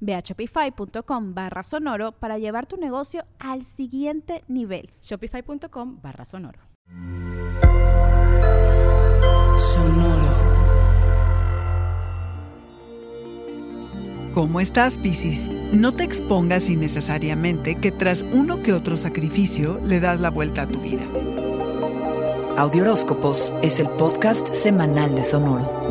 Ve a shopify.com barra sonoro para llevar tu negocio al siguiente nivel. Shopify.com barra sonoro. Sonoro. ¿Cómo estás, Piscis? No te expongas innecesariamente que tras uno que otro sacrificio le das la vuelta a tu vida. Audioróscopos es el podcast semanal de Sonoro.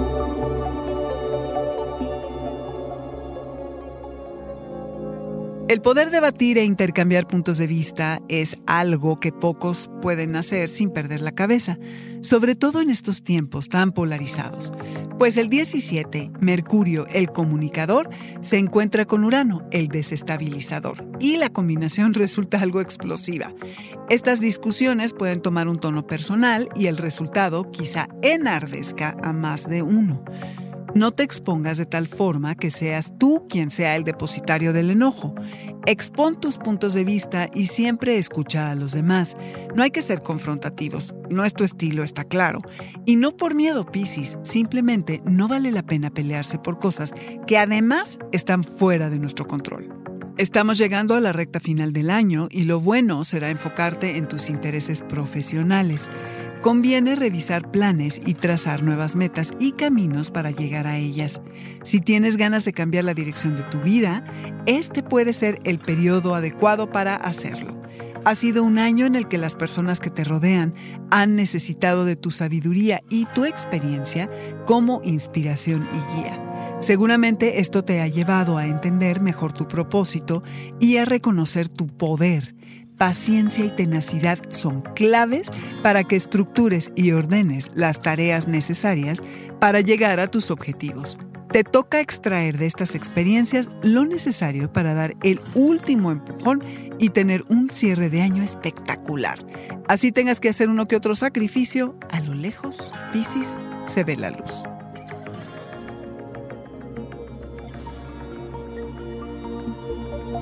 El poder debatir e intercambiar puntos de vista es algo que pocos pueden hacer sin perder la cabeza, sobre todo en estos tiempos tan polarizados. Pues el 17, Mercurio, el comunicador, se encuentra con Urano, el desestabilizador, y la combinación resulta algo explosiva. Estas discusiones pueden tomar un tono personal y el resultado quizá enardezca a más de uno. No te expongas de tal forma que seas tú quien sea el depositario del enojo. Expon tus puntos de vista y siempre escucha a los demás. No hay que ser confrontativos. No es tu estilo, está claro. Y no por miedo, Piscis. Simplemente no vale la pena pelearse por cosas que además están fuera de nuestro control. Estamos llegando a la recta final del año y lo bueno será enfocarte en tus intereses profesionales. Conviene revisar planes y trazar nuevas metas y caminos para llegar a ellas. Si tienes ganas de cambiar la dirección de tu vida, este puede ser el periodo adecuado para hacerlo. Ha sido un año en el que las personas que te rodean han necesitado de tu sabiduría y tu experiencia como inspiración y guía. Seguramente esto te ha llevado a entender mejor tu propósito y a reconocer tu poder paciencia y tenacidad son claves para que estructures y ordenes las tareas necesarias para llegar a tus objetivos. Te toca extraer de estas experiencias lo necesario para dar el último empujón y tener un cierre de año espectacular. Así tengas que hacer uno que otro sacrificio, a lo lejos, Piscis, se ve la luz.